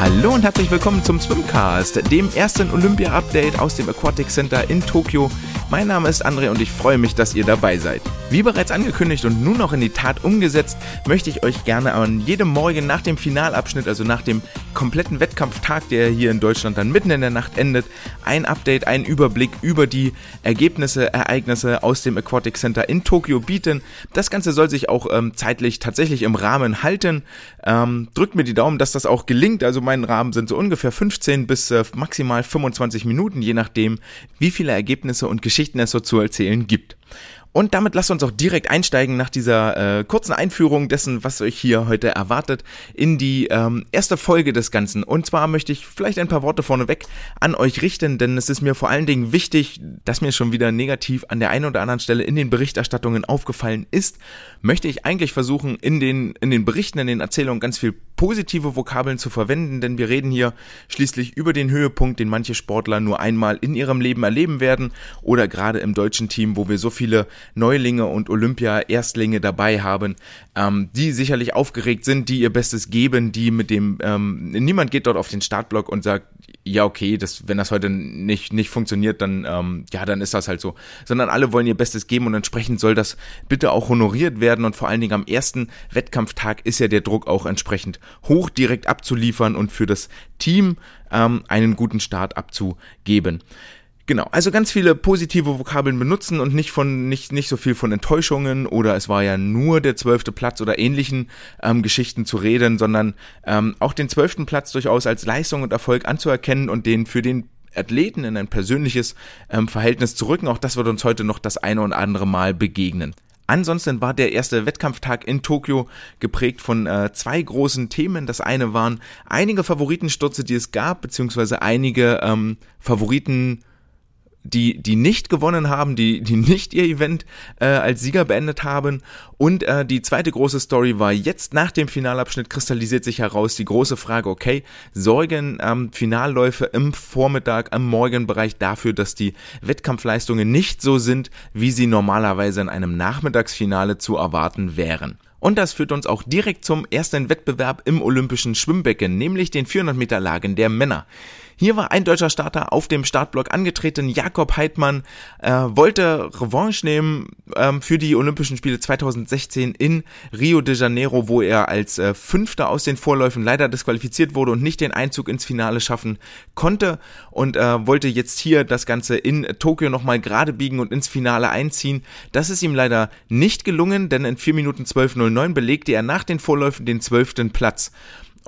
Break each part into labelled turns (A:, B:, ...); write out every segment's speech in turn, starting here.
A: Hallo und herzlich willkommen zum Swimcast, dem ersten Olympia-Update aus dem Aquatic Center in Tokio. Mein Name ist André und ich freue mich, dass ihr dabei seid. Wie bereits angekündigt und nun noch in die Tat umgesetzt, möchte ich euch gerne an jedem Morgen nach dem Finalabschnitt, also nach dem kompletten Wettkampftag, der hier in Deutschland dann mitten in der Nacht endet, ein Update, einen Überblick über die Ergebnisse, Ereignisse aus dem Aquatic Center in Tokio bieten. Das Ganze soll sich auch ähm, zeitlich tatsächlich im Rahmen halten. Ähm, drückt mir die Daumen, dass das auch gelingt. Also mein Rahmen sind so ungefähr 15 bis äh, maximal 25 Minuten, je nachdem, wie viele Ergebnisse und Geschichten es so zu erzählen gibt. Und damit lasst uns auch direkt einsteigen nach dieser äh, kurzen Einführung dessen, was euch hier heute erwartet, in die ähm, erste Folge des Ganzen. Und zwar möchte ich vielleicht ein paar Worte vorneweg an euch richten, denn es ist mir vor allen Dingen wichtig, dass mir schon wieder negativ an der einen oder anderen Stelle in den Berichterstattungen aufgefallen ist, möchte ich eigentlich versuchen, in den, in den Berichten, in den Erzählungen ganz viel positive Vokabeln zu verwenden, denn wir reden hier schließlich über den Höhepunkt, den manche Sportler nur einmal in ihrem Leben erleben werden oder gerade im deutschen Team, wo wir so viele Neulinge und Olympia-Erstlinge dabei haben, ähm, die sicherlich aufgeregt sind, die ihr Bestes geben, die mit dem, ähm, niemand geht dort auf den Startblock und sagt, ja, okay, das, wenn das heute nicht, nicht funktioniert, dann, ähm, ja, dann ist das halt so. Sondern alle wollen ihr Bestes geben und entsprechend soll das bitte auch honoriert werden und vor allen Dingen am ersten Wettkampftag ist ja der Druck auch entsprechend hoch direkt abzuliefern und für das Team ähm, einen guten Start abzugeben. Genau, also ganz viele positive Vokabeln benutzen und nicht von nicht nicht so viel von Enttäuschungen oder es war ja nur der zwölfte Platz oder ähnlichen ähm, Geschichten zu reden, sondern ähm, auch den zwölften Platz durchaus als Leistung und Erfolg anzuerkennen und den für den Athleten in ein persönliches ähm, Verhältnis zu rücken. Auch das wird uns heute noch das eine und andere Mal begegnen. Ansonsten war der erste Wettkampftag in Tokio geprägt von äh, zwei großen Themen. Das eine waren einige Favoritenstürze, die es gab, beziehungsweise einige ähm, Favoriten die, die nicht gewonnen haben, die, die nicht ihr Event äh, als Sieger beendet haben. Und äh, die zweite große Story war jetzt nach dem Finalabschnitt kristallisiert sich heraus die große Frage, okay, sorgen ähm, Finalläufe im Vormittag, im Morgenbereich dafür, dass die Wettkampfleistungen nicht so sind, wie sie normalerweise in einem Nachmittagsfinale zu erwarten wären. Und das führt uns auch direkt zum ersten Wettbewerb im olympischen Schwimmbecken, nämlich den 400 Meter Lagen der Männer. Hier war ein deutscher Starter auf dem Startblock angetreten. Jakob Heidmann äh, wollte Revanche nehmen ähm, für die Olympischen Spiele 2016 in Rio de Janeiro, wo er als äh, Fünfter aus den Vorläufen leider disqualifiziert wurde und nicht den Einzug ins Finale schaffen konnte und äh, wollte jetzt hier das Ganze in Tokio nochmal gerade biegen und ins Finale einziehen. Das ist ihm leider nicht gelungen, denn in 4 Minuten 12.09 belegte er nach den Vorläufen den zwölften Platz.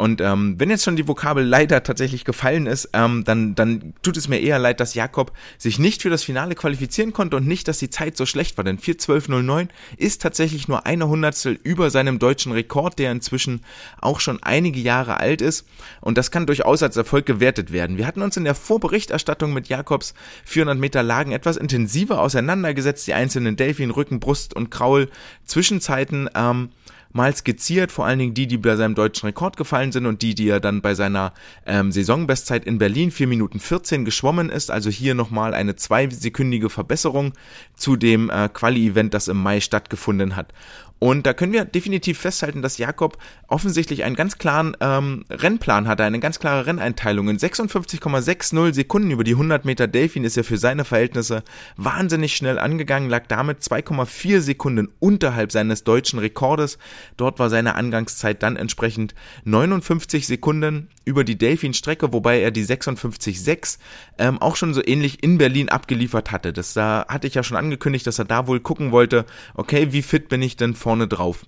A: Und ähm, wenn jetzt schon die Vokabel leider tatsächlich gefallen ist, ähm, dann, dann tut es mir eher leid, dass Jakob sich nicht für das Finale qualifizieren konnte und nicht, dass die Zeit so schlecht war. Denn 4.12.09 ist tatsächlich nur eine Hundertstel über seinem deutschen Rekord, der inzwischen auch schon einige Jahre alt ist. Und das kann durchaus als Erfolg gewertet werden. Wir hatten uns in der Vorberichterstattung mit Jakobs 400 Meter Lagen etwas intensiver auseinandergesetzt, die einzelnen Delfin, Rücken, Brust und Kraul Zwischenzeiten. Ähm, mal skizziert, vor allen Dingen die, die bei seinem deutschen Rekord gefallen sind und die, die er dann bei seiner ähm, Saisonbestzeit in Berlin 4 Minuten 14 geschwommen ist. Also hier nochmal eine zweisekündige Verbesserung zu dem äh, Quali-Event, das im Mai stattgefunden hat. Und da können wir definitiv festhalten, dass Jakob offensichtlich einen ganz klaren ähm, Rennplan hatte, eine ganz klare Renneinteilung. In 56,60 Sekunden über die 100 Meter Delfin ist er für seine Verhältnisse wahnsinnig schnell angegangen, lag damit 2,4 Sekunden unterhalb seines deutschen Rekordes. Dort war seine Angangszeit dann entsprechend 59 Sekunden über die Delfin-Strecke, wobei er die 56,6 ähm, auch schon so ähnlich in Berlin abgeliefert hatte. Das da hatte ich ja schon angekündigt, dass er da wohl gucken wollte, okay, wie fit bin ich denn vor vorne drauf.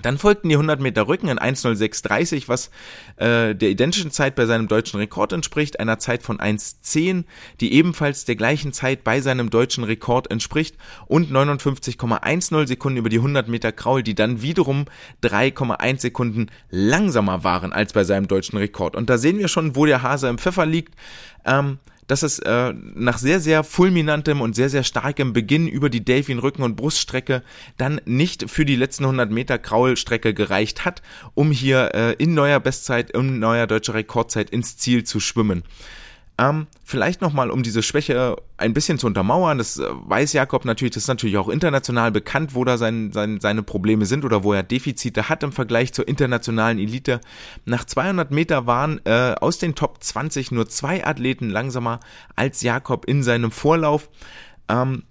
A: Dann folgten die 100 Meter Rücken in 1.06.30, was äh, der identischen Zeit bei seinem deutschen Rekord entspricht, einer Zeit von 1.10, die ebenfalls der gleichen Zeit bei seinem deutschen Rekord entspricht und 59,10 Sekunden über die 100 Meter Kraul, die dann wiederum 3,1 Sekunden langsamer waren als bei seinem deutschen Rekord. Und da sehen wir schon, wo der Hase im Pfeffer liegt. Ähm, dass es äh, nach sehr, sehr fulminantem und sehr, sehr starkem Beginn über die Delfin-Rücken- und Bruststrecke dann nicht für die letzten 100 Meter Kraulstrecke gereicht hat, um hier äh, in neuer Bestzeit, in neuer deutscher Rekordzeit ins Ziel zu schwimmen. Ähm, vielleicht nochmal, um diese Schwäche ein bisschen zu untermauern, das äh, weiß Jakob natürlich, das ist natürlich auch international bekannt, wo da sein, sein, seine Probleme sind oder wo er Defizite hat im Vergleich zur internationalen Elite. Nach 200 Meter waren äh, aus den Top 20 nur zwei Athleten langsamer als Jakob in seinem Vorlauf. Ähm,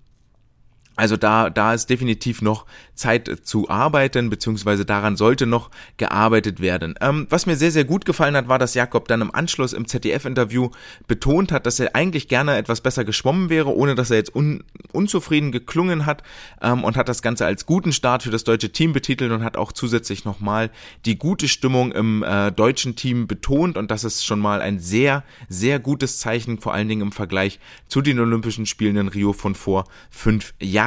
A: also da, da ist definitiv noch Zeit zu arbeiten, beziehungsweise daran sollte noch gearbeitet werden. Ähm, was mir sehr, sehr gut gefallen hat, war, dass Jakob dann im Anschluss im ZDF-Interview betont hat, dass er eigentlich gerne etwas besser geschwommen wäre, ohne dass er jetzt un, unzufrieden geklungen hat ähm, und hat das Ganze als guten Start für das deutsche Team betitelt und hat auch zusätzlich nochmal die gute Stimmung im äh, deutschen Team betont und das ist schon mal ein sehr, sehr gutes Zeichen, vor allen Dingen im Vergleich zu den Olympischen Spielen in Rio von vor fünf Jahren.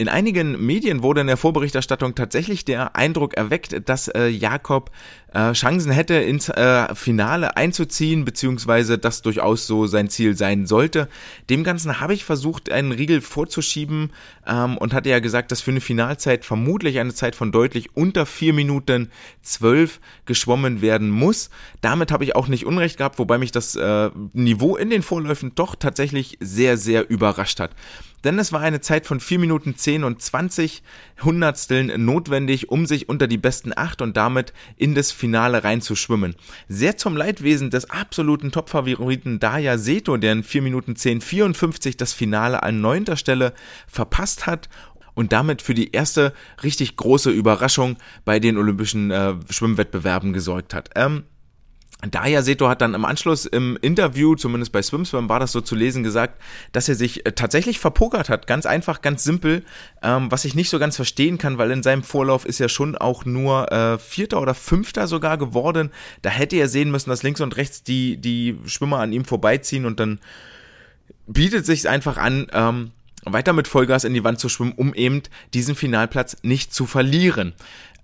A: In einigen Medien wurde in der Vorberichterstattung tatsächlich der Eindruck erweckt, dass äh, Jakob äh, Chancen hätte, ins äh, Finale einzuziehen, beziehungsweise das durchaus so sein Ziel sein sollte. Dem Ganzen habe ich versucht, einen Riegel vorzuschieben ähm, und hatte ja gesagt, dass für eine Finalzeit vermutlich eine Zeit von deutlich unter vier Minuten zwölf geschwommen werden muss. Damit habe ich auch nicht Unrecht gehabt, wobei mich das äh, Niveau in den Vorläufen doch tatsächlich sehr, sehr überrascht hat denn es war eine Zeit von 4 Minuten 10 und 20 Hundertsteln notwendig, um sich unter die besten 8 und damit in das Finale reinzuschwimmen. Sehr zum Leidwesen des absoluten Topfavoriten Daya Seto, der in 4 Minuten 10 54 das Finale an neunter Stelle verpasst hat und damit für die erste richtig große Überraschung bei den Olympischen äh, Schwimmwettbewerben gesorgt hat. Ähm, Daya Seto hat dann im Anschluss im Interview, zumindest bei SwimSwim war das so zu lesen, gesagt, dass er sich äh, tatsächlich verpokert hat. Ganz einfach, ganz simpel, ähm, was ich nicht so ganz verstehen kann, weil in seinem Vorlauf ist er schon auch nur äh, Vierter oder Fünfter sogar geworden. Da hätte er sehen müssen, dass links und rechts die, die Schwimmer an ihm vorbeiziehen und dann bietet sich einfach an, ähm, weiter mit Vollgas in die Wand zu schwimmen, um eben diesen Finalplatz nicht zu verlieren.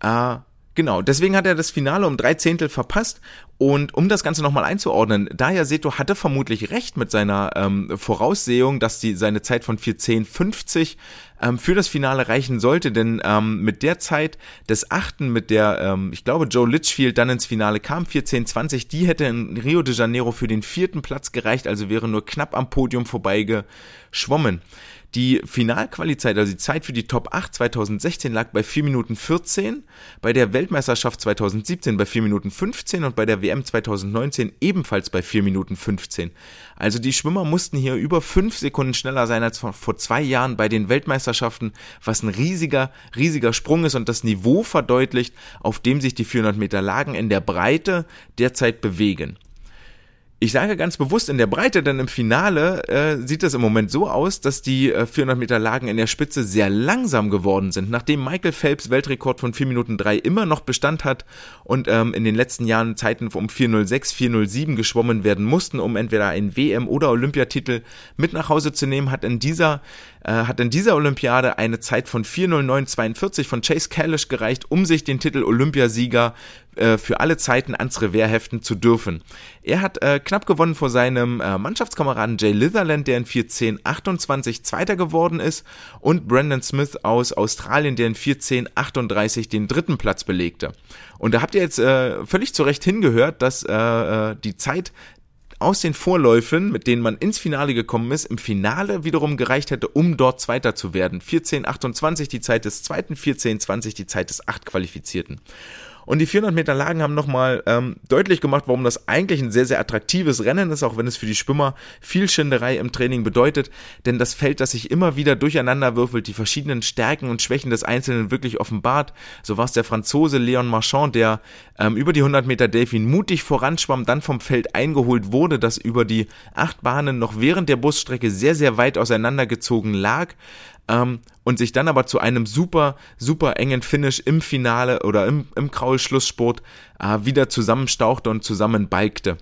A: Äh, Genau, deswegen hat er das Finale um drei Zehntel verpasst. Und um das Ganze nochmal einzuordnen, Daya Seto hatte vermutlich recht mit seiner ähm, Voraussehung, dass die, seine Zeit von 4.10.50 ähm, für das Finale reichen sollte, denn ähm, mit der Zeit des Achten, mit der, ähm, ich glaube, Joe Litchfield dann ins Finale kam, 4.10.20, die hätte in Rio de Janeiro für den vierten Platz gereicht, also wäre nur knapp am Podium vorbeigeschwommen. Die Finalqualizeit, also die Zeit für die Top 8 2016 lag bei 4 Minuten 14, bei der Weltmeisterschaft 2017 bei 4 Minuten 15 und bei der WM 2019 ebenfalls bei 4 Minuten 15. Also die Schwimmer mussten hier über 5 Sekunden schneller sein als vor zwei Jahren bei den Weltmeisterschaften, was ein riesiger, riesiger Sprung ist und das Niveau verdeutlicht, auf dem sich die 400 Meter Lagen in der Breite derzeit bewegen. Ich sage ganz bewusst in der Breite, denn im Finale äh, sieht es im Moment so aus, dass die äh, 400 Meter Lagen in der Spitze sehr langsam geworden sind. Nachdem Michael Phelps Weltrekord von 4 Minuten 3 immer noch Bestand hat und ähm, in den letzten Jahren Zeiten um 406, 407 geschwommen werden mussten, um entweder einen WM- oder Olympiatitel mit nach Hause zu nehmen, hat in dieser äh, hat in dieser Olympiade eine Zeit von 409,42 von Chase Kalish gereicht, um sich den Titel Olympiasieger äh, für alle Zeiten ans Revers heften zu dürfen. Er hat äh, knapp gewonnen vor seinem äh, Mannschaftskameraden Jay Litherland, der in 4.10.28 Zweiter geworden ist, und Brandon Smith aus Australien, der in 4.10.38 den dritten Platz belegte. Und da habt ihr jetzt äh, völlig zu Recht hingehört, dass äh, äh die Zeit aus den Vorläufen, mit denen man ins Finale gekommen ist, im Finale wiederum gereicht hätte, um dort Zweiter zu werden. 14.28 die Zeit des Zweiten, 14.20 die Zeit des Achtqualifizierten. Und die 400 Meter Lagen haben nochmal ähm, deutlich gemacht, warum das eigentlich ein sehr, sehr attraktives Rennen ist, auch wenn es für die Schwimmer viel Schinderei im Training bedeutet. Denn das Feld, das sich immer wieder durcheinander würfelt, die verschiedenen Stärken und Schwächen des Einzelnen wirklich offenbart. So war es der Franzose Leon Marchand, der ähm, über die 100 Meter Delfin mutig voranschwamm, dann vom Feld eingeholt wurde, das über die acht Bahnen noch während der Busstrecke sehr, sehr weit auseinandergezogen lag ähm, und sich dann aber zu einem super, super engen Finish im Finale oder im, im Kraul-Schlusssport äh, wieder zusammenstauchte und zusammenbalgte.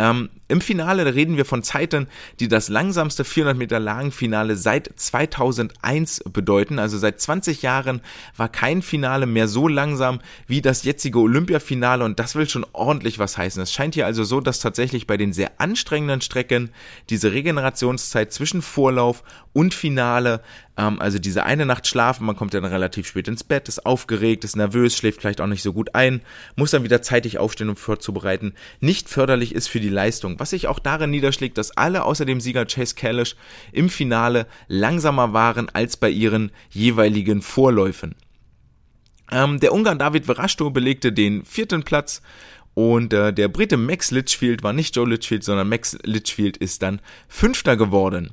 A: Ähm, Im Finale reden wir von Zeiten, die das langsamste 400 Meter Lagenfinale seit 2001 bedeuten. Also seit 20 Jahren war kein Finale mehr so langsam wie das jetzige Olympiafinale und das will schon ordentlich was heißen. Es scheint hier also so, dass tatsächlich bei den sehr anstrengenden Strecken diese Regenerationszeit zwischen Vorlauf und Finale Ähm, also diese eine Nacht schlafen, man kommt dann relativ spät ins Bett, ist aufgeregt, ist nervös, schläft vielleicht auch nicht so gut ein, muss dann wieder zeitig aufstehen, um vorzubereiten. Nicht förderlich ist für die Leistung. Was sich auch darin niederschlägt, dass alle außer dem Sieger Chase Kalish im Finale langsamer waren als bei ihren jeweiligen Vorläufen. Ähm, der Ungarn David Verashto belegte den vierten Platz und äh, der Brite Max Litchfield war nicht Joe Litchfield, sondern Max Litchfield ist dann Fünfter geworden.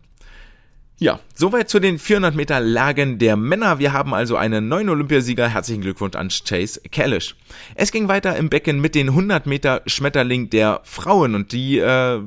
A: Ja, soweit zu den 400 Meter Lagen der Männer. Wir haben also einen neuen Olympiasieger. Herzlichen Glückwunsch an Chase Kalish. Es ging weiter im Becken mit den 100 Meter Schmetterling der Frauen und die äh,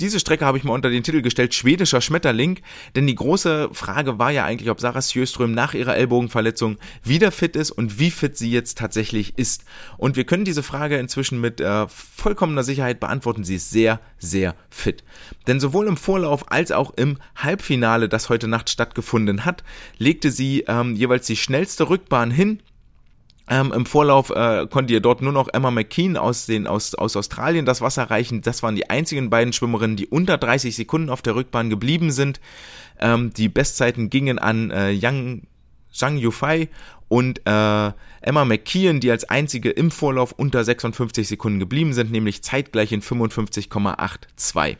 A: diese Strecke habe ich mal unter den Titel gestellt, schwedischer Schmetterling, denn die große Frage war ja eigentlich, ob Sarah Sjöström nach ihrer Ellbogenverletzung wieder fit ist und wie fit sie jetzt tatsächlich ist. Und wir können diese Frage inzwischen mit äh, vollkommener Sicherheit beantworten. Sie ist sehr, sehr fit. Denn sowohl im Vorlauf als auch im Halbfinale, das heute Nacht stattgefunden hat, legte sie ähm, jeweils die schnellste Rückbahn hin ähm, Im Vorlauf äh, konnte ihr dort nur noch Emma McKean aus, den, aus, aus Australien das Wasser reichen. Das waren die einzigen beiden Schwimmerinnen, die unter 30 Sekunden auf der Rückbahn geblieben sind. Ähm, die Bestzeiten gingen an äh, Yang, Zhang Yufei und äh, Emma McKeon, die als einzige im Vorlauf unter 56 Sekunden geblieben sind, nämlich zeitgleich in 55,82.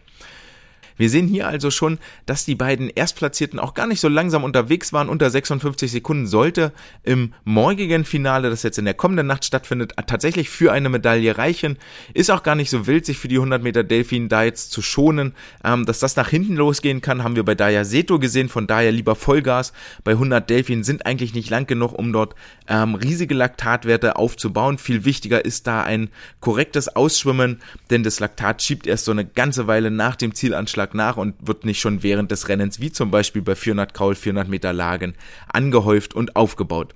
A: Wir sehen hier also schon, dass die beiden Erstplatzierten auch gar nicht so langsam unterwegs waren. Unter 56 Sekunden sollte im morgigen Finale, das jetzt in der kommenden Nacht stattfindet, tatsächlich für eine Medaille reichen. Ist auch gar nicht so wild, sich für die 100 Meter Delfin da jetzt zu schonen. Ähm, dass das nach hinten losgehen kann, haben wir bei Daya Seto gesehen. Von daher lieber Vollgas. Bei 100 Delfin sind eigentlich nicht lang genug, um dort ähm, riesige Laktatwerte aufzubauen. Viel wichtiger ist da ein korrektes Ausschwimmen, denn das Laktat schiebt erst so eine ganze Weile nach dem Zielanschlag Tag nach und wird nicht schon während des Rennens, wie zum Beispiel bei 400 Kraul, 400 Meter Lagen, angehäuft und aufgebaut.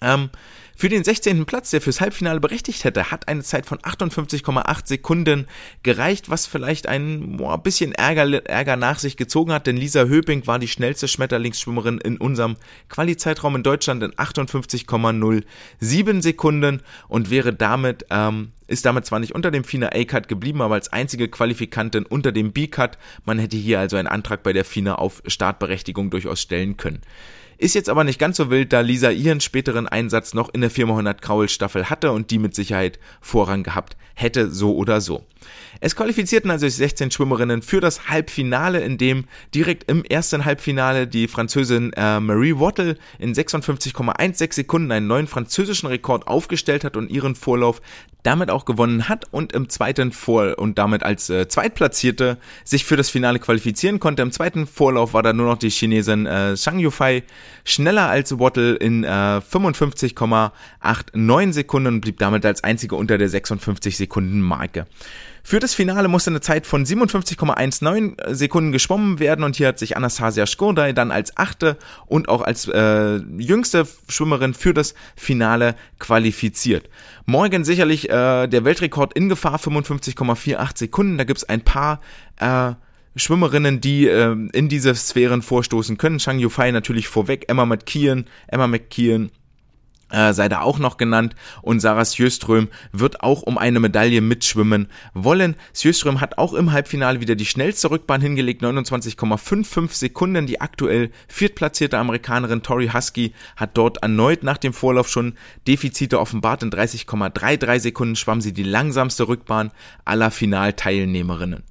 A: Ähm, für den 16. Platz, der fürs Halbfinale berechtigt hätte, hat eine Zeit von 58,8 Sekunden gereicht, was vielleicht ein boah, bisschen Ärger, Ärger nach sich gezogen hat, denn Lisa Höping war die schnellste Schmetterlingsschwimmerin in unserem Quali-Zeitraum in Deutschland in 58,07 Sekunden und wäre damit, ähm, ist damit zwar nicht unter dem FINA A-Cut geblieben, aber als einzige Qualifikantin unter dem B-Cut. Man hätte hier also einen Antrag bei der FINA auf Startberechtigung durchaus stellen können. Ist jetzt aber nicht ganz so wild, da Lisa ihren späteren Einsatz noch in der 400 Kraul Staffel hatte und die mit Sicherheit Vorrang gehabt hätte, so oder so. Es qualifizierten also 16 Schwimmerinnen für das Halbfinale, in dem direkt im ersten Halbfinale die Französin äh, Marie Wattle in 56,16 Sekunden einen neuen französischen Rekord aufgestellt hat und ihren Vorlauf damit auch gewonnen hat und im zweiten Vor und damit als äh, Zweitplatzierte sich für das Finale qualifizieren konnte. Im zweiten Vorlauf war da nur noch die Chinesin äh, Zhang Yufei schneller als Wattle in äh, 55,89 Sekunden und blieb damit als einzige unter der 56 Sekunden Marke. Für das Finale musste eine Zeit von 57,19 Sekunden geschwommen werden und hier hat sich Anastasia Skordai dann als achte und auch als äh, jüngste Schwimmerin für das Finale qualifiziert. Morgen sicherlich äh, der Weltrekord in Gefahr, 55,48 Sekunden. Da gibt's ein paar äh, Schwimmerinnen, die äh, in diese Sphären vorstoßen können. Chang Yufei natürlich vorweg, Emma McKeon, Emma McKeon äh, sei da auch noch genannt und Sarah Sjöström wird auch um eine Medaille mitschwimmen wollen. Sjöström hat auch im Halbfinale wieder die schnellste Rückbahn hingelegt, 29,55 Sekunden. Die aktuell viertplatzierte Amerikanerin Tori Husky hat dort erneut nach dem Vorlauf schon Defizite offenbart. In 30,33 Sekunden schwamm sie die langsamste Rückbahn aller Finalteilnehmerinnen.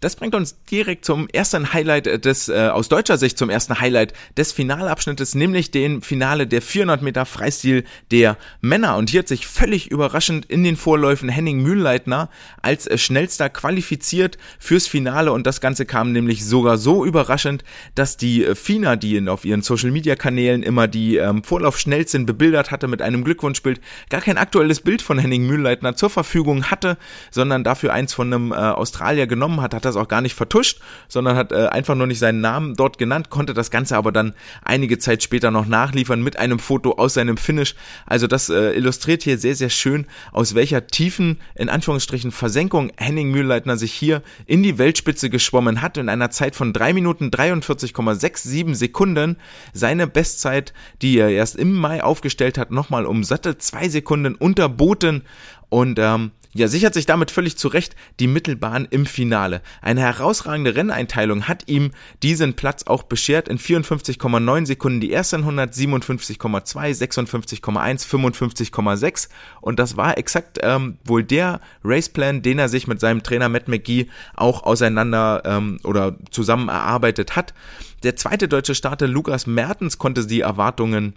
A: Das bringt uns direkt zum ersten Highlight des, äh, aus deutscher Sicht zum ersten Highlight des Finalabschnittes, nämlich den Finale der 400 Meter Freistil der Männer. Und hier hat sich völlig überraschend in den Vorläufen Henning Mühlleitner als äh, schnellster qualifiziert fürs Finale. Und das Ganze kam nämlich sogar so überraschend, dass die äh, FINA, die auf ihren Social Media Kanälen immer die ähm, Vorlaufschnellsten bebildert hatte mit einem Glückwunschbild, gar kein aktuelles Bild von Henning Mühlleitner zur Verfügung hatte, sondern dafür eins von einem äh, Australier genommen hat, hat das auch gar nicht vertuscht, sondern hat äh, einfach nur nicht seinen Namen dort genannt, konnte das Ganze aber dann einige Zeit später noch nachliefern mit einem Foto aus seinem Finish. Also das äh, illustriert hier sehr, sehr schön, aus welcher tiefen, in Anführungsstrichen, Versenkung Henning Mühlleitner sich hier in die Weltspitze geschwommen hat in einer Zeit von 3 Minuten 43,67 Sekunden. Seine Bestzeit, die er erst im Mai aufgestellt hat, nochmal um satte zwei Sekunden unterboten und ähm, ja, sichert sich damit völlig zurecht die Mittelbahn im Finale. Eine herausragende Renneinteilung hat ihm diesen Platz auch beschert. In 54,9 Sekunden die ersten 100, 57,2, 56,1, 55,6 und das war exakt ähm, wohl der Raceplan, den er sich mit seinem Trainer Matt McGee auch auseinander ähm, oder zusammen erarbeitet hat. Der zweite deutsche Starter Lukas Mertens konnte die Erwartungen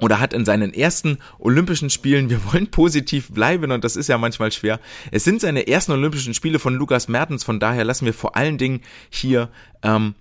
A: oder hat in seinen ersten Olympischen Spielen, wir wollen positiv bleiben und das ist ja manchmal schwer, es sind seine ersten Olympischen Spiele von Lukas Mertens, von daher lassen wir vor allen Dingen hier ähm,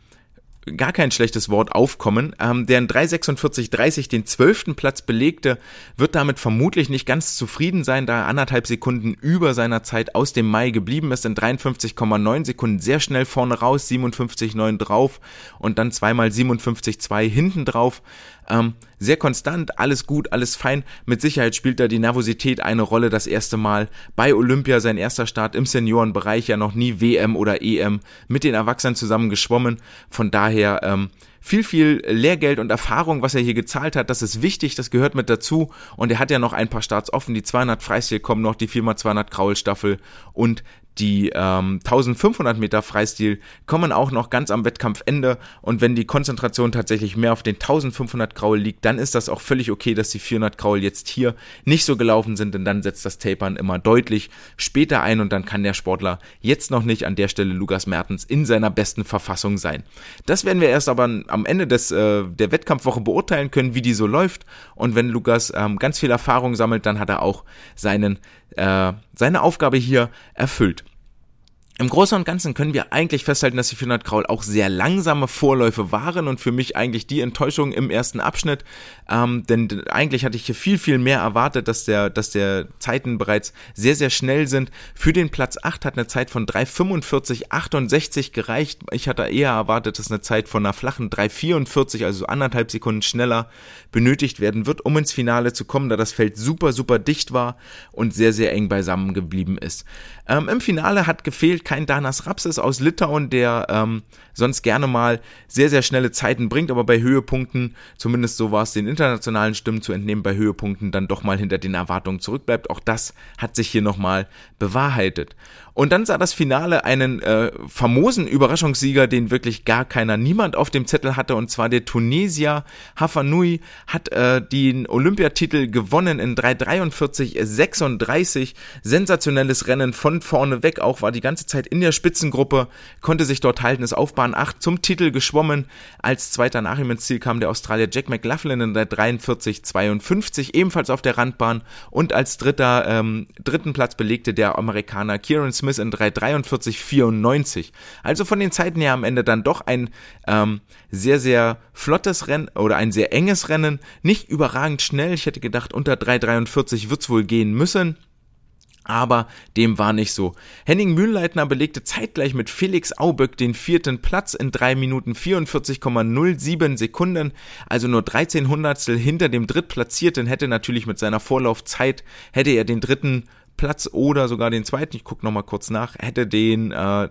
A: gar kein schlechtes Wort aufkommen. Ähm, der in 3,46,30 den zwölften Platz belegte, wird damit vermutlich nicht ganz zufrieden sein, da er anderthalb Sekunden über seiner Zeit aus dem Mai geblieben ist, in 53,9 Sekunden sehr schnell vorne raus, 57,9 drauf und dann zweimal 57,2 hinten drauf. Ähm, sehr konstant, alles gut, alles fein. Mit Sicherheit spielt da die Nervosität eine Rolle. Das erste Mal bei Olympia, sein erster Start im Seniorenbereich, ja noch nie WM oder EM mit den Erwachsenen zusammen geschwommen. Von daher ähm, viel, viel Lehrgeld und Erfahrung, was er hier gezahlt hat, das ist wichtig, das gehört mit dazu. Und er hat ja noch ein paar Starts offen. Die 200 Freistil kommen noch, die 4x200 Kraulstaffel und die ähm, 1500 Meter Freistil kommen auch noch ganz am Wettkampfende. Und wenn die Konzentration tatsächlich mehr auf den 1500 Graul liegt, dann ist das auch völlig okay, dass die 400 Graul jetzt hier nicht so gelaufen sind, denn dann setzt das Tapern immer deutlich später ein und dann kann der Sportler jetzt noch nicht an der Stelle Lukas Mertens in seiner besten Verfassung sein. Das werden wir erst aber am Ende des, äh, der Wettkampfwoche beurteilen können, wie die so läuft. Und wenn Lukas ähm, ganz viel Erfahrung sammelt, dann hat er auch seinen, äh, seine Aufgabe hier erfüllt. Im Großen und Ganzen können wir eigentlich festhalten, dass die 400 Kraul auch sehr langsame Vorläufe waren und für mich eigentlich die Enttäuschung im ersten Abschnitt, ähm, denn eigentlich hatte ich hier viel, viel mehr erwartet, dass der, dass der Zeiten bereits sehr, sehr schnell sind. Für den Platz 8 hat eine Zeit von 3,45,68 gereicht. Ich hatte eher erwartet, dass eine Zeit von einer flachen 3,44, also anderthalb Sekunden schneller benötigt werden wird, um ins Finale zu kommen, da das Feld super, super dicht war und sehr, sehr eng beisammen geblieben ist. Ähm, Im Finale hat gefehlt kein Danas Rapsis aus Litauen, der ähm, sonst gerne mal sehr, sehr schnelle Zeiten bringt, aber bei Höhepunkten, zumindest so war es den internationalen Stimmen zu entnehmen, bei Höhepunkten dann doch mal hinter den Erwartungen zurückbleibt. Auch das hat sich hier nochmal bewahrheitet. Und dann sah das Finale einen äh, famosen Überraschungssieger, den wirklich gar keiner, niemand auf dem Zettel hatte, und zwar der Tunesier Hafanui hat äh, den Olympiatitel gewonnen in 3:43:36. Sensationelles Rennen von vorne weg, auch war die ganze Zeit in der Spitzengruppe, konnte sich dort halten, ist auf Bahn 8 zum Titel geschwommen. Als zweiter nach ihm ins Ziel kam der Australier Jack McLaughlin in der 43:52, ebenfalls auf der Randbahn. Und als dritter, ähm, dritten Platz belegte der Amerikaner Kieran Smith Smith in 3,43,94. Also von den Zeiten her am Ende dann doch ein ähm, sehr, sehr flottes Rennen oder ein sehr enges Rennen. Nicht überragend schnell. Ich hätte gedacht, unter 3,43 wird's wohl gehen müssen aber dem war nicht so. Henning Mühlleitner belegte zeitgleich mit Felix Auböck den vierten Platz in 3 Minuten 44,07 Sekunden, also nur 13 Hundertstel hinter dem Drittplatzierten, hätte natürlich mit seiner Vorlaufzeit, hätte er den dritten Platz oder sogar den zweiten, ich gucke nochmal kurz nach, hätte den äh,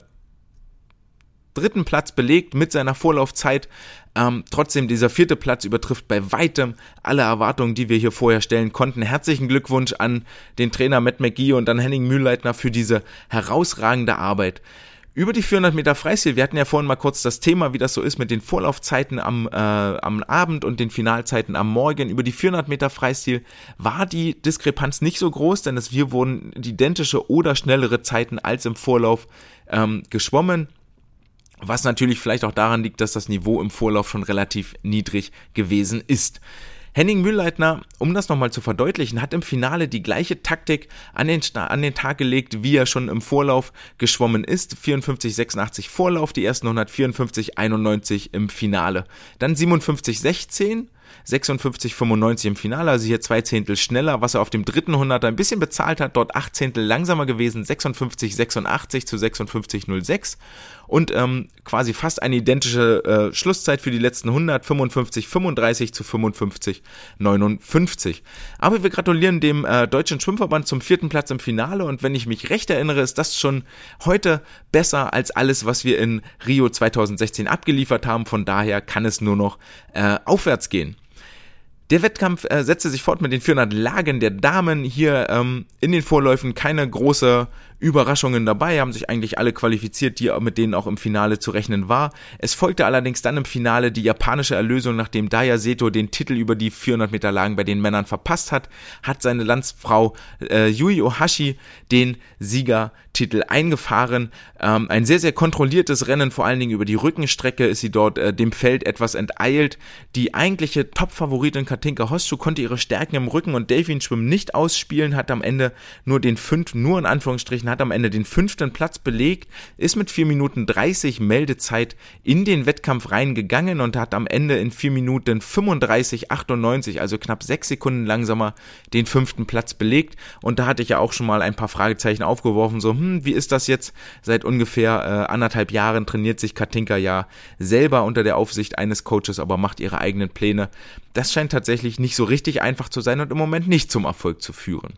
A: dritten Platz belegt mit seiner Vorlaufzeit. Ähm, trotzdem, dieser vierte Platz übertrifft bei weitem alle Erwartungen, die wir hier vorher stellen konnten. Herzlichen Glückwunsch an den Trainer Matt McGee und an Henning Mühlleitner für diese herausragende Arbeit. Über die 400 Meter Freistil, wir hatten ja vorhin mal kurz das Thema, wie das so ist mit den Vorlaufzeiten am, äh, am Abend und den Finalzeiten am Morgen. Über die 400 Meter Freistil war die Diskrepanz nicht so groß, denn es wir wurden identische oder schnellere Zeiten als im Vorlauf ähm, geschwommen. Was natürlich vielleicht auch daran liegt, dass das Niveau im Vorlauf schon relativ niedrig gewesen ist. Henning Mühlleitner, um das nochmal zu verdeutlichen, hat im Finale die gleiche Taktik an den, an den Tag gelegt, wie er schon im Vorlauf geschwommen ist. 54,86 Vorlauf, die ersten 154,91 im Finale. Dann 57,16 56,95 im Finale, also hier zwei Zehntel schneller, was er auf dem dritten 100 ein bisschen bezahlt hat, dort acht Zehntel langsamer gewesen, 56,86 zu 56,06 und ähm, quasi fast eine identische äh, Schlusszeit für die letzten 100, 55,35 zu 55,59. Aber wir gratulieren dem äh, Deutschen Schwimmverband zum vierten Platz im Finale und wenn ich mich recht erinnere, ist das schon heute besser als alles, was wir in Rio 2016 abgeliefert haben. Von daher kann es nur noch äh, aufwärts gehen. Der Wettkampf äh, setzte sich fort mit den 400 Lagen der Damen. Hier ähm, in den Vorläufen keine große Überraschungen dabei, haben sich eigentlich alle qualifiziert, die mit denen auch im Finale zu rechnen war. Es folgte allerdings dann im Finale die japanische Erlösung, nachdem Daya Seto den Titel über die 400 Meter Lagen bei den Männern verpasst hat, hat seine Landsfrau äh, Yui Ohashi den Siegertitel eingefahren. Ähm, ein sehr, sehr kontrolliertes Rennen, vor allen Dingen über die Rückenstrecke ist sie dort äh, dem Feld etwas enteilt. Die eigentliche Top-Favoritin Katinka Hostschuh konnte ihre Stärken im Rücken- und Delfinschwimmen nicht ausspielen, hat am Ende nur den fünf, nur in Anführungsstrichen Anführungsstrichen, hat am Ende den fünften Platz belegt, ist mit 4 Minuten 30 Meldezeit in den Wettkampf reingegangen und hat am Ende in 4 Minuten 35, 98, also knapp 6 Sekunden langsamer, den fünften Platz belegt. Und da hatte ich ja auch schon mal ein paar Fragezeichen aufgeworfen, so, hm, wie ist das jetzt? Seit ungefähr äh, anderthalb Jahren trainiert sich Katinka ja selber unter der Aufsicht eines Coaches, aber macht ihre eigenen Pläne. Das scheint tatsächlich nicht so richtig einfach zu sein und im Moment nicht zum Erfolg zu führen.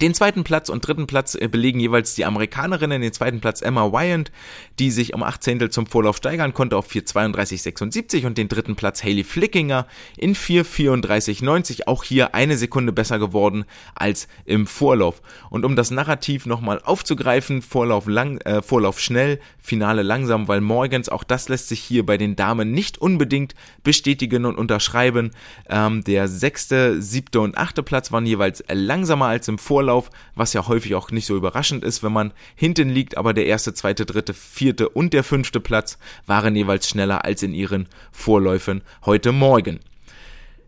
A: Den zweiten Platz und dritten Platz äh, belegen jeweils die Amerikanerinnen, den zweiten Platz Emma Wyant, die sich um 8 Zehntel zum Vorlauf steigern konnte auf 4,32,76 und den dritten Platz Haley Flickinger in 4,34,90, auch hier eine Sekunde besser geworden als im Vorlauf. Und um das Narrativ nochmal aufzugreifen, Vorlauf lang, äh, Vorlauf schnell, Finale langsam, weil Morgans, auch das lässt sich hier bei den Damen nicht unbedingt bestätigen und unterschreiben. Ähm, der sechste, siebte und achte Platz waren jeweils langsamer als im Vorlauf Vorlauf, was ja häufig auch nicht so überraschend ist, wenn man hinten liegt, aber der erste, zweite, dritte, vierte und der fünfte Platz waren jeweils schneller als in ihren Vorläufen heute Morgen.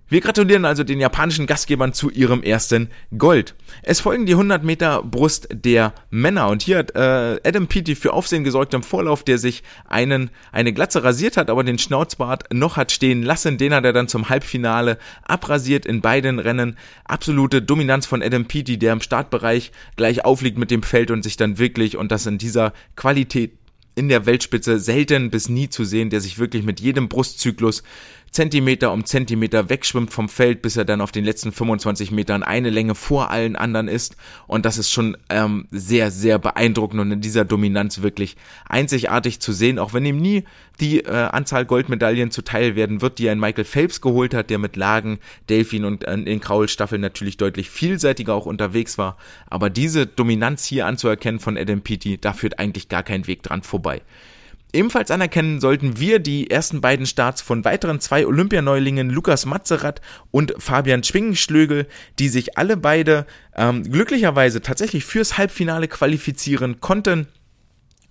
A: Wir gratulieren also den japanischen Gastgebern zu ihrem ersten Gold. Es folgen die 100 Meter Brust der Männer und hier hat äh, Adam Peaty für Aufsehen gesorgt im Vorlauf, der sich einen eine Glatze rasiert hat, aber den Schnauzbart noch hat stehen lassen. Den hat er dann zum Halbfinale abrasiert in beiden Rennen. Absolute Dominanz von Adam Peaty, der im Startbereich gleich aufliegt mit dem Feld und sich dann wirklich und das in dieser Qualität in der Weltspitze selten bis nie zu sehen, der sich wirklich mit jedem Brustzyklus Zentimeter um Zentimeter wegschwimmt vom Feld, bis er dann auf den letzten 25 Metern eine Länge vor allen anderen ist. Und das ist schon ähm, sehr, sehr beeindruckend und in dieser Dominanz wirklich einzigartig zu sehen, auch wenn ihm nie die äh, Anzahl Goldmedaillen zuteil werden wird, die ein Michael Phelps geholt hat, der mit Lagen, Delfin und äh, in Kraulstaffeln natürlich deutlich vielseitiger auch unterwegs war. Aber diese Dominanz hier anzuerkennen von Adam Peaty, da führt eigentlich gar kein Weg dran vorbei. Ebenfalls anerkennen sollten wir die ersten beiden Starts von weiteren zwei Olympianeulingen Lukas Matzerath und Fabian Schwingenschlögel, die sich alle beide ähm, glücklicherweise tatsächlich fürs Halbfinale qualifizieren konnten.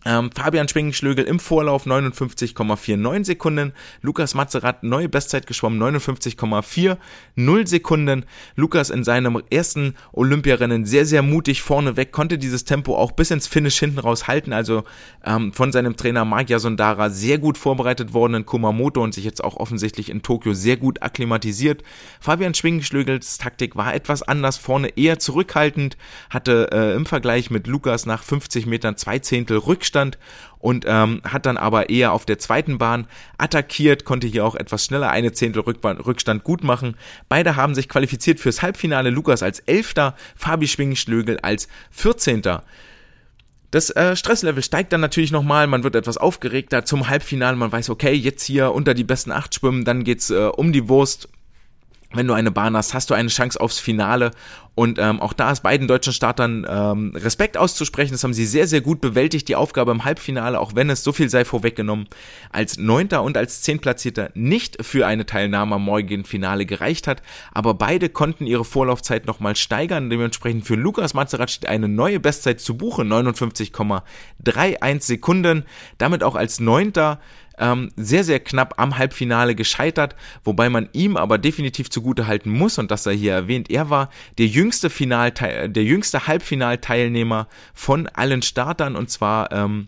A: Ähm, Fabian Schwingenschlögel im Vorlauf 59,49 Sekunden. Lukas Mazerat neue Bestzeit geschwommen 59,40 Sekunden. Lukas in seinem ersten Olympiarennen sehr, sehr mutig vorneweg, konnte dieses Tempo auch bis ins Finish hinten raus halten. Also ähm, von seinem Trainer Magya Sondara sehr gut vorbereitet worden in Kumamoto und sich jetzt auch offensichtlich in Tokio sehr gut akklimatisiert. Fabian Schwingenschlögels Taktik war etwas anders, vorne eher zurückhaltend, hatte äh, im Vergleich mit Lukas nach 50 Metern zwei Zehntel Rückstand Rückstand und ähm, hat dann aber eher auf der zweiten Bahn attackiert, konnte hier auch etwas schneller eine Zehntel Rückstand gut machen. Beide haben sich qualifiziert fürs Halbfinale, Lukas als Elfter, Fabi Schwingenschlögel als Vierzehnter. Das äh, Stresslevel steigt dann natürlich nochmal, man wird etwas aufgeregter zum Halbfinale, man weiß, okay, jetzt hier unter die besten acht schwimmen, dann geht's äh, um die Wurst, wenn du eine Bahn hast, hast du eine Chance aufs Finale. Und ähm, auch da ist beiden deutschen Startern ähm, Respekt auszusprechen. Das haben sie sehr, sehr gut bewältigt, die Aufgabe im Halbfinale, auch wenn es so viel sei vorweggenommen, als Neunter und als Zehnplatzierter nicht für eine Teilnahme am morgigen Finale gereicht hat. Aber beide konnten ihre Vorlaufzeit nochmal steigern. Dementsprechend für Lukas Mazerat steht eine neue Bestzeit zu Buche, 59,31 Sekunden. Damit auch als Neunter ähm, sehr, sehr knapp am Halbfinale gescheitert, wobei man ihm aber definitiv zugute halten muss, und das sei hier erwähnt, er war der jüngste Finalteil, der jüngste Halbfinalteilnehmer von allen Startern, und zwar ähm,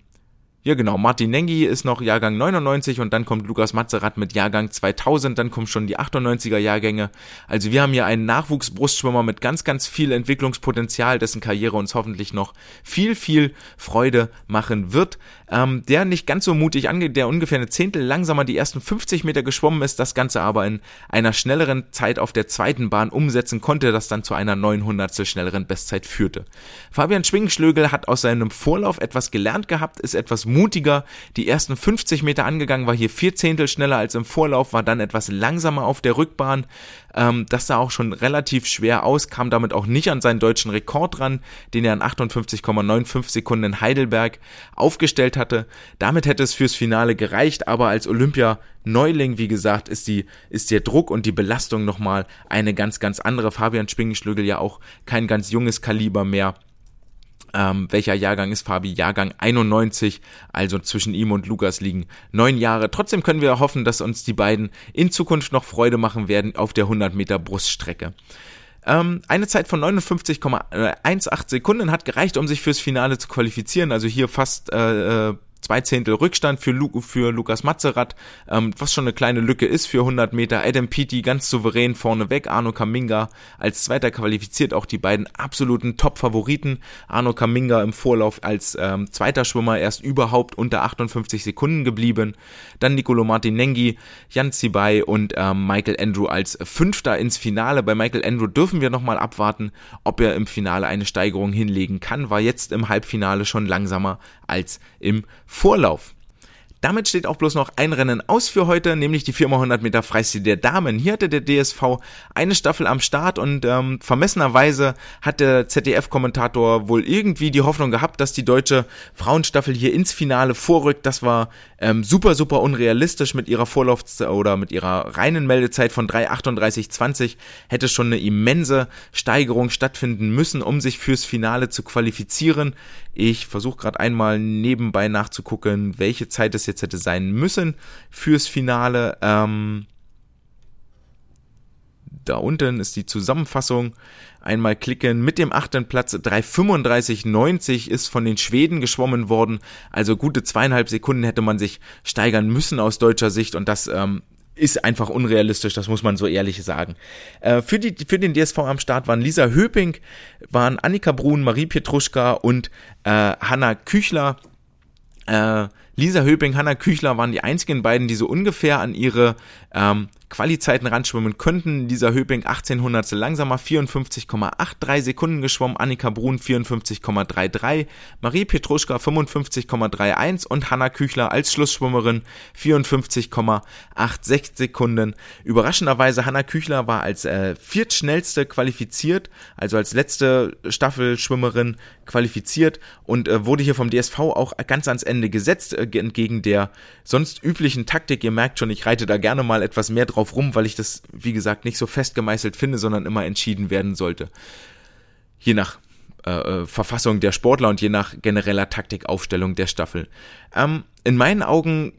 A: ja, genau. Martin Nengi ist noch Jahrgang 99 und dann kommt Lukas Mazerat mit Jahrgang 2000. Dann kommen schon die 98er Jahrgänge. Also wir haben hier einen Nachwuchsbrustschwimmer mit ganz, ganz viel Entwicklungspotenzial, dessen Karriere uns hoffentlich noch viel, viel Freude machen wird. Ähm, der nicht ganz so mutig angeht, der ungefähr eine Zehntel langsamer die ersten 50 Meter geschwommen ist, das Ganze aber in einer schnelleren Zeit auf der zweiten Bahn umsetzen konnte, das dann zu einer 900 schnelleren Bestzeit führte. Fabian Schwingenschlögel hat aus seinem Vorlauf etwas gelernt gehabt, ist etwas mutiger. Die ersten 50 Meter angegangen, war hier vier Zehntel schneller als im Vorlauf, war dann etwas langsamer auf der Rückbahn. Ähm, das sah auch schon relativ schwer aus, kam damit auch nicht an seinen deutschen Rekord ran, den er an 58,95 Sekunden in Heidelberg aufgestellt hatte. Damit hätte es fürs Finale gereicht, aber als Olympia Neuling, wie gesagt, ist die, ist der Druck und die Belastung nochmal eine ganz, ganz andere. Fabian Spingenschlögel ja auch kein ganz junges Kaliber mehr. Ähm, welcher Jahrgang ist Fabi? Jahrgang 91, also zwischen ihm und Lukas liegen neun Jahre. Trotzdem können wir hoffen, dass uns die beiden in Zukunft noch Freude machen werden auf der 100 Meter Bruststrecke. Ähm, eine Zeit von 59,18 Sekunden hat gereicht, um sich fürs Finale zu qualifizieren. Also hier fast äh, äh zwei Zehntel Rückstand für, Lu für Lukas Mazerat, ähm, was schon eine kleine Lücke ist für 100 Meter. Adam Peaty ganz souverän vorneweg, Arno Kaminga als Zweiter qualifiziert, auch die beiden absoluten Top-Favoriten. Arno Kaminga im Vorlauf als ähm, zweiter Schwimmer erst überhaupt unter 58 Sekunden geblieben. Dann Nicolo Martinenghi, Jan Zibai und ähm, Michael Andrew als Fünfter ins Finale. Bei Michael Andrew dürfen wir nochmal abwarten, ob er im Finale eine Steigerung hinlegen kann. War jetzt im Halbfinale schon langsamer als im Vorlauf. Damit steht auch bloß noch ein Rennen aus für heute, nämlich die 4x100 Meter Freistil der Damen. Hier hatte der DSV eine Staffel am Start und ähm, vermessenerweise hat der ZDF-Kommentator wohl irgendwie die Hoffnung gehabt, dass die deutsche Frauenstaffel hier ins Finale vorrückt. Das war ähm, super, super unrealistisch mit ihrer Vorlaufs- oder mit ihrer reinen Meldezeit von 3,38,20 hätte schon eine immense Steigerung stattfinden müssen, um sich fürs Finale zu qualifizieren. Ich versuche gerade einmal nebenbei nachzugucken, welche Zeit es jetzt hätte sein müssen fürs Finale. Ähm, da unten ist die Zusammenfassung. Einmal klicken. Mit dem achten Platz 3,35,90 ist von den Schweden geschwommen worden. Also gute zweieinhalb Sekunden hätte man sich steigern müssen aus deutscher Sicht und das ähm, ist einfach unrealistisch, das muss man so ehrlich sagen. Äh, für, die, für den DSV am Start waren Lisa Höping, waren Annika Brun, Marie Pietruschka und äh, Hanna Küchler. Äh, Lisa Höping, Hanna Küchler waren die einzigen beiden, die so ungefähr an ihre ähm, Qualizeiten ranschwimmen könnten. Lisa Höping 1800 langsamer, 54,83 Sekunden geschwommen, Annika Brun 54,33, Marie Petruschka 55,31 und Hanna Küchler als Schlussschwimmerin 54,86 Sekunden. Überraschenderweise Hanna Küchler war als äh, viertschnellste qualifiziert, also als letzte Staffelschwimmerin qualifiziert und äh, wurde hier vom DSV auch ganz ans Ende gesetzt, äh, entgegen der sonst üblichen Taktik. Ihr merkt schon, ich reite da gerne mal etwas mehr drauf rum, weil ich das, wie gesagt, nicht so fest gemeißelt finde, sondern immer entschieden werden sollte. Je nach äh, äh Verfassung der Sportler und je nach genereller Taktikaufstellung der Staffel. Ähm, in meinen Augen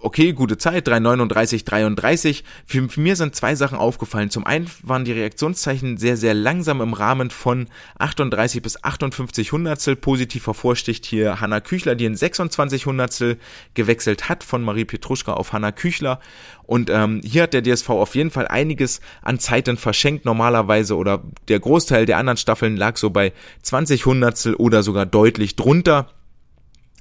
A: okay, gute Zeit, 3,39, 33. Für, für mir sind zwei Sachen aufgefallen. Zum einen waren die Reaktionszeichen sehr, sehr langsam im Rahmen von 38 bis 58 Hundertstel. Positiv hervorsticht hier Hanna Küchler, die in 26 Hundertstel gewechselt hat von Marie Petruschka auf Hanna Küchler. Und ähm, hier hat der DSV auf jeden Fall einiges an Zeiten verschenkt normalerweise oder der Großteil der anderen Staffeln lag so bei 20 Hundertstel oder sogar deutlich drunter.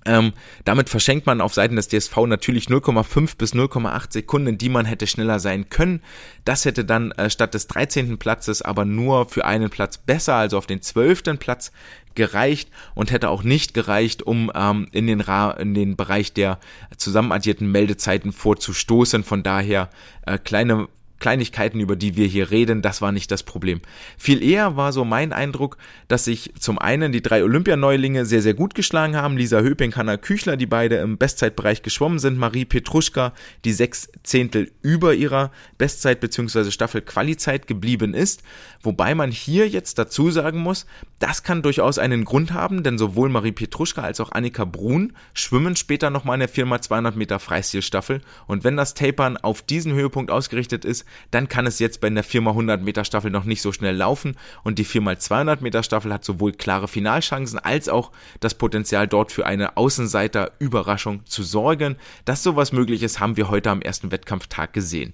A: Ähm, damit verschenkt man auf Seiten des DSV natürlich 0,5 bis 0,8 Sekunden, die man hätte schneller sein können. Das hätte dann äh, statt des 13. Platzes aber nur für einen Platz besser, also auf den 12. Platz gereicht und hätte auch nicht gereicht, um ähm, in, den Ra in den Bereich der zusammenaddierten Meldezeiten vorzustoßen. Von daher äh, kleine Kleinigkeiten, über die wir hier reden, das war nicht das Problem. Viel eher war so mein Eindruck, dass sich zum einen die drei Olympianeulinge sehr, sehr gut geschlagen haben. Lisa Höping, Hanna Küchler, die beide im Bestzeitbereich geschwommen sind. Marie Petruschka, die sechs Zehntel über ihrer Bestzeit bzw. Staffel-Qualizeit geblieben ist. Wobei man hier jetzt dazu sagen muss, das kann durchaus einen Grund haben, denn sowohl Marie Petruschka als auch Annika Brun schwimmen später nochmal in der 4x200 Meter Freistilstaffel. Und wenn das Tapern auf diesen Höhepunkt ausgerichtet ist, dann kann es jetzt bei der 4x100 Meter Staffel noch nicht so schnell laufen und die 4x200 Meter Staffel hat sowohl klare Finalchancen als auch das Potenzial dort für eine Außenseiter-Überraschung zu sorgen. Dass sowas möglich ist, haben wir heute am ersten Wettkampftag gesehen.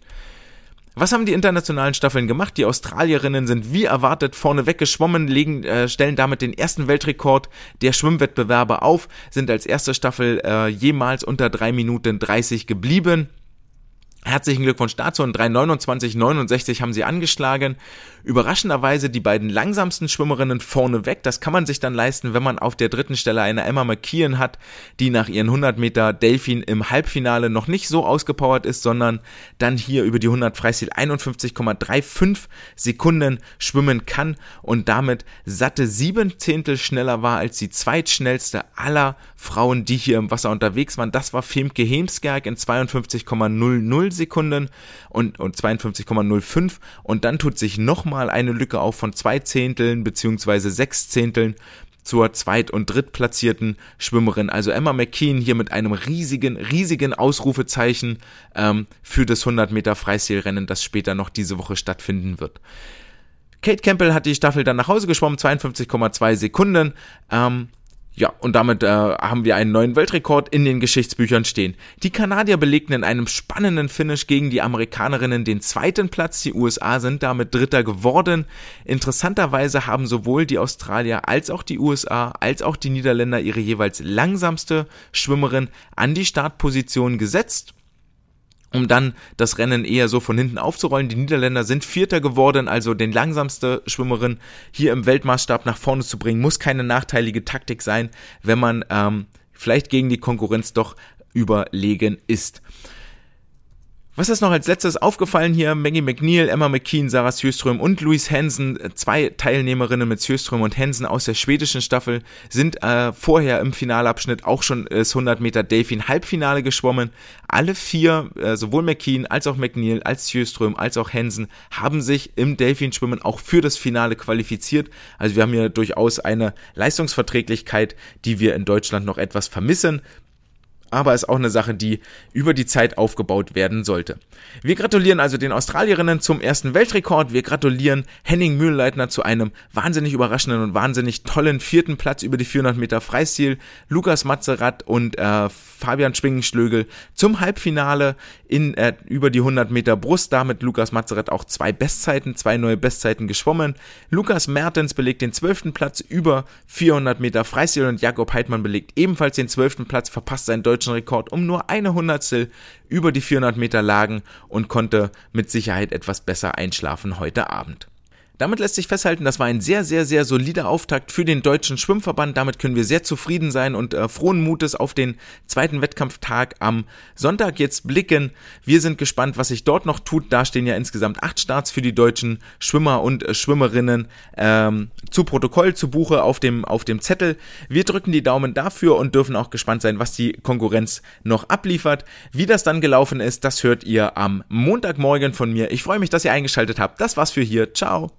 A: Was haben die internationalen Staffeln gemacht? Die Australierinnen sind wie erwartet vorne weggeschwommen, legen, äh, stellen damit den ersten Weltrekord der Schwimmwettbewerbe auf, sind als erste Staffel äh, jemals unter drei Minuten 30 geblieben Herzlichen Glückwunsch dazu und 3,29,69 haben sie angeschlagen. Überraschenderweise die beiden langsamsten Schwimmerinnen vorne weg. Das kann man sich dann leisten, wenn man auf der dritten Stelle eine Emma McKeon hat, die nach ihren 100 Meter Delfin im Halbfinale noch nicht so ausgepowert ist, sondern dann hier über die 100 Freistil 51,35 Sekunden schwimmen kann und damit satte sieben Zehntel schneller war als die zweitschnellste aller Frauen, die hier im Wasser unterwegs waren. Das war Femke Hemskerk in 52,00 Sekunden und, und 52,05 und dann tut sich nochmal eine Lücke auf von zwei Zehnteln beziehungsweise sechs Zehnteln zur zweit- und drittplatzierten Schwimmerin, also Emma McKean hier mit einem riesigen, riesigen Ausrufezeichen ähm, für das 100 Meter Freistilrennen, das später noch diese Woche stattfinden wird. Kate Campbell hat die Staffel dann nach Hause geschwommen, 52,2 Sekunden. Ähm, ja, und damit äh, haben wir einen neuen Weltrekord in den Geschichtsbüchern stehen. Die Kanadier belegten in einem spannenden Finish gegen die Amerikanerinnen den zweiten Platz. Die USA sind damit Dritter geworden. Interessanterweise haben sowohl die Australier als auch die USA als auch die Niederländer ihre jeweils langsamste Schwimmerin an die Startposition gesetzt um dann das Rennen eher so von hinten aufzurollen. Die Niederländer sind Vierter geworden, also den langsamste Schwimmerin hier im Weltmaßstab nach vorne zu bringen, muss keine nachteilige Taktik sein, wenn man ähm, vielleicht gegen die Konkurrenz doch überlegen ist. Was ist noch als letztes aufgefallen hier? Maggie McNeil, Emma McKean, Sarah Sjöström und Louise Hansen, zwei Teilnehmerinnen mit Sjöström und Hansen aus der schwedischen Staffel, sind äh, vorher im Finalabschnitt auch schon das 100 Meter Delfin Halbfinale geschwommen. Alle vier, äh, sowohl McKean als auch McNeil, als Sjöström, als auch Hansen, haben sich im Delfinschwimmen auch für das Finale qualifiziert. Also wir haben hier durchaus eine Leistungsverträglichkeit, die wir in Deutschland noch etwas vermissen aber ist auch eine Sache, die über die Zeit aufgebaut werden sollte. Wir gratulieren also den Australierinnen zum ersten Weltrekord. Wir gratulieren Henning Mühlleitner zu einem wahnsinnig überraschenden und wahnsinnig tollen vierten Platz über die 400 Meter Freistil. Lukas Matzerath und äh, Fabian Schwingenschlögel zum Halbfinale in äh, über die 100 Meter Brust. Damit Lukas Matzerath auch zwei Bestzeiten, zwei neue Bestzeiten geschwommen. Lukas Mertens belegt den zwölften Platz über 400 Meter Freistil und Jakob Heidmann belegt ebenfalls den zwölften Platz, verpasst seinen deutschen Rekord um nur eine Hundertstel über die 400 Meter lagen und konnte mit Sicherheit etwas besser einschlafen heute Abend. Damit lässt sich festhalten, das war ein sehr, sehr, sehr solider Auftakt für den deutschen Schwimmverband. Damit können wir sehr zufrieden sein und äh, frohen Mutes auf den zweiten Wettkampftag am Sonntag jetzt blicken. Wir sind gespannt, was sich dort noch tut. Da stehen ja insgesamt acht Starts für die deutschen Schwimmer und äh, Schwimmerinnen ähm, zu Protokoll, zu Buche auf dem, auf dem Zettel. Wir drücken die Daumen dafür und dürfen auch gespannt sein, was die Konkurrenz noch abliefert. Wie das dann gelaufen ist, das hört ihr am Montagmorgen von mir. Ich freue mich, dass ihr eingeschaltet habt. Das war's für hier. Ciao.